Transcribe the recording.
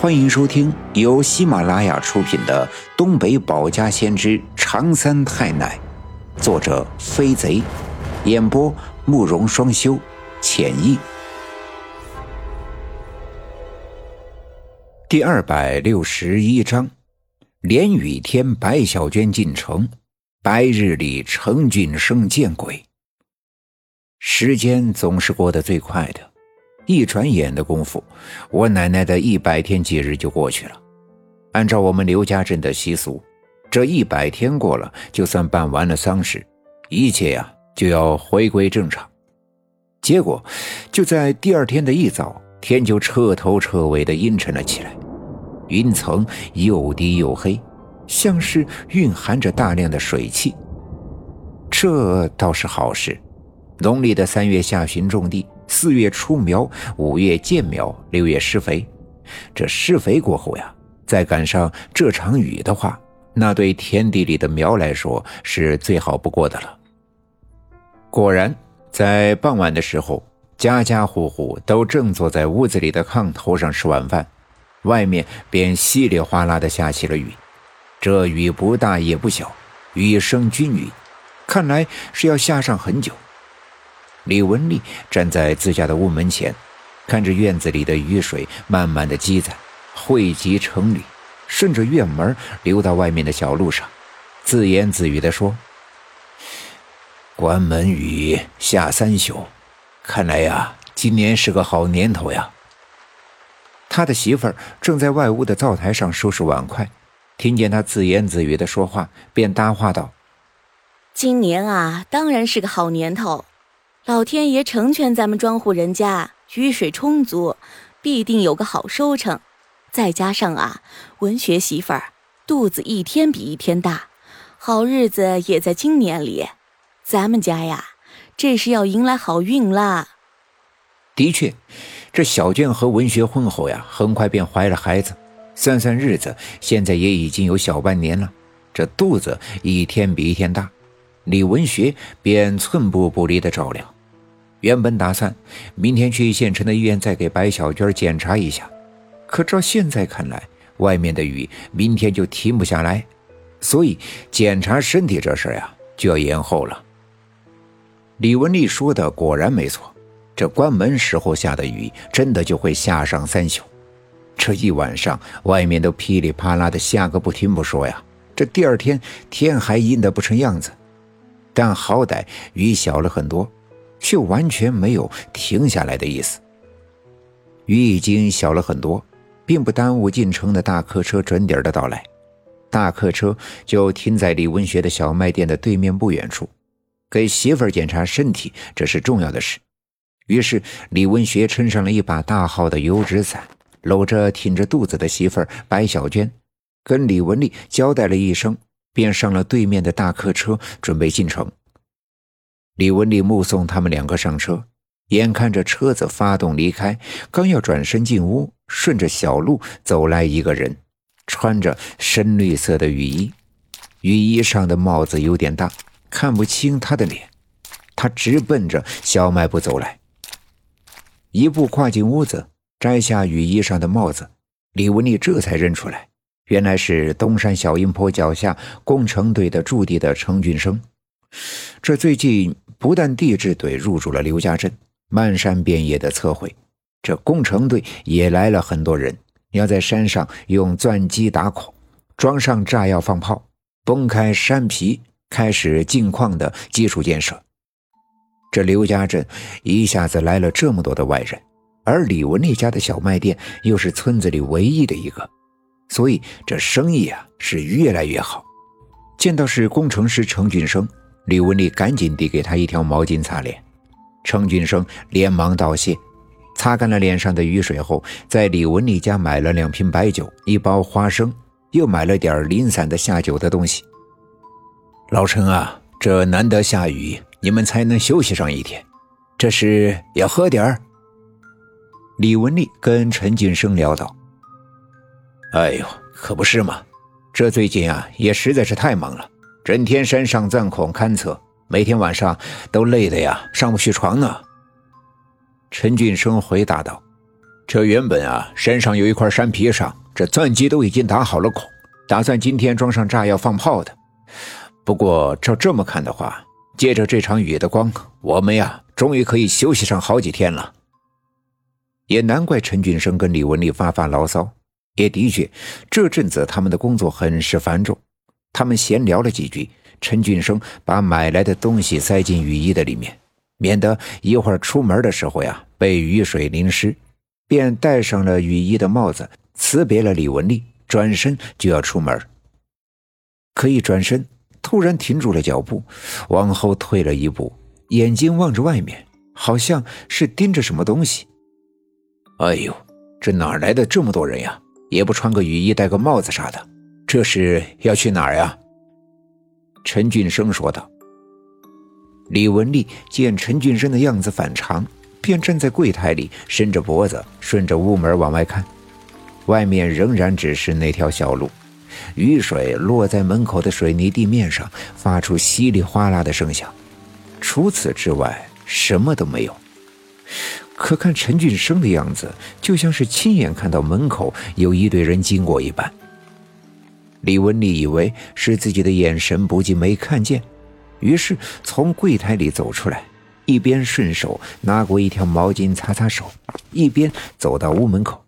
欢迎收听由喜马拉雅出品的《东北保家先知长三太奶》，作者飞贼，演播慕容双修，浅意。第二百六十一章：连雨天，白小娟进城，白日里程俊生见鬼。时间总是过得最快的。一转眼的功夫，我奶奶的一百天忌日就过去了。按照我们刘家镇的习俗，这一百天过了，就算办完了丧事，一切呀就要回归正常。结果，就在第二天的一早，天就彻头彻尾的阴沉了起来，云层又低又黑，像是蕴含着大量的水汽。这倒是好事。农历的三月下旬种地。四月出苗，五月见苗，六月施肥。这施肥过后呀，再赶上这场雨的话，那对田地里的苗来说是最好不过的了。果然，在傍晚的时候，家家户户都正坐在屋子里的炕头上吃晚饭，外面便稀里哗啦的下起了雨。这雨不大也不小，雨声均匀，看来是要下上很久。李文丽站在自家的屋门前，看着院子里的雨水慢慢的积攒，汇集成缕，顺着院门流到外面的小路上，自言自语地说：“关门雨下三宿，看来呀，今年是个好年头呀。”他的媳妇儿正在外屋的灶台上收拾碗筷，听见他自言自语的说话，便搭话道：“今年啊，当然是个好年头。”老天爷成全咱们庄户人家，雨水充足，必定有个好收成。再加上啊，文学媳妇儿肚子一天比一天大，好日子也在今年里。咱们家呀，这是要迎来好运啦。的确，这小娟和文学婚后呀，很快便怀了孩子。算算日子，现在也已经有小半年了，这肚子一天比一天大。李文学便寸步不离的照料。原本打算明天去县城的医院再给白小娟检查一下，可照现在看来，外面的雨明天就停不下来，所以检查身体这事呀就要延后了。李文丽说的果然没错，这关门时候下的雨真的就会下上三宿，这一晚上外面都噼里啪啦的下个不停不说呀，这第二天天还阴得不成样子，但好歹雨小了很多。却完全没有停下来的意思。雨已经小了很多，并不耽误进城的大客车准点的到来。大客车就停在李文学的小卖店的对面不远处，给媳妇儿检查身体，这是重要的事。于是李文学撑上了一把大号的油纸伞，搂着挺着肚子的媳妇儿白小娟，跟李文丽交代了一声，便上了对面的大客车，准备进城。李文丽目送他们两个上车，眼看着车子发动离开，刚要转身进屋，顺着小路走来一个人，穿着深绿色的雨衣，雨衣上的帽子有点大，看不清他的脸。他直奔着小卖部走来，一步跨进屋子，摘下雨衣上的帽子，李文丽这才认出来，原来是东山小阴坡脚下工程队的驻地的程俊生。这最近不但地质队入驻了刘家镇，漫山遍野的测绘，这工程队也来了很多人，要在山上用钻机打孔，装上炸药放炮，崩开山皮，开始进矿的基础建设。这刘家镇一下子来了这么多的外人，而李文丽家的小卖店又是村子里唯一的一个，所以这生意啊是越来越好。见到是工程师程俊生。李文丽赶紧递给他一条毛巾擦脸，程俊生连忙道谢，擦干了脸上的雨水后，在李文丽家买了两瓶白酒、一包花生，又买了点零散的下酒的东西。老程啊，这难得下雨，你们才能休息上一天，这是要喝点儿。李文丽跟陈俊生聊道：“哎呦，可不是嘛，这最近啊，也实在是太忙了。”整天山上钻孔勘测，每天晚上都累得呀，上不去床呢。陈俊生回答道：“这原本啊，山上有一块山皮上，这钻机都已经打好了孔，打算今天装上炸药放炮的。不过照这么看的话，借着这场雨的光，我们呀，终于可以休息上好几天了。也难怪陈俊生跟李文丽发发牢骚。也的确，这阵子他们的工作很是繁重。他们闲聊了几句，陈俊生把买来的东西塞进雨衣的里面，免得一会儿出门的时候呀被雨水淋湿。便戴上了雨衣的帽子，辞别了李文丽，转身就要出门。可一转身，突然停住了脚步，往后退了一步，眼睛望着外面，好像是盯着什么东西。哎呦，这哪来的这么多人呀？也不穿个雨衣，戴个帽子啥的，这是要去哪儿呀？陈俊生说道。李文丽见陈俊生的样子反常。便站在柜台里，伸着脖子，顺着屋门往外看。外面仍然只是那条小路，雨水落在门口的水泥地面上，发出稀里哗啦的声响。除此之外，什么都没有。可看陈俊生的样子，就像是亲眼看到门口有一队人经过一般。李文丽以为是自己的眼神不济，没看见，于是从柜台里走出来。一边顺手拿过一条毛巾擦擦手，一边走到屋门口。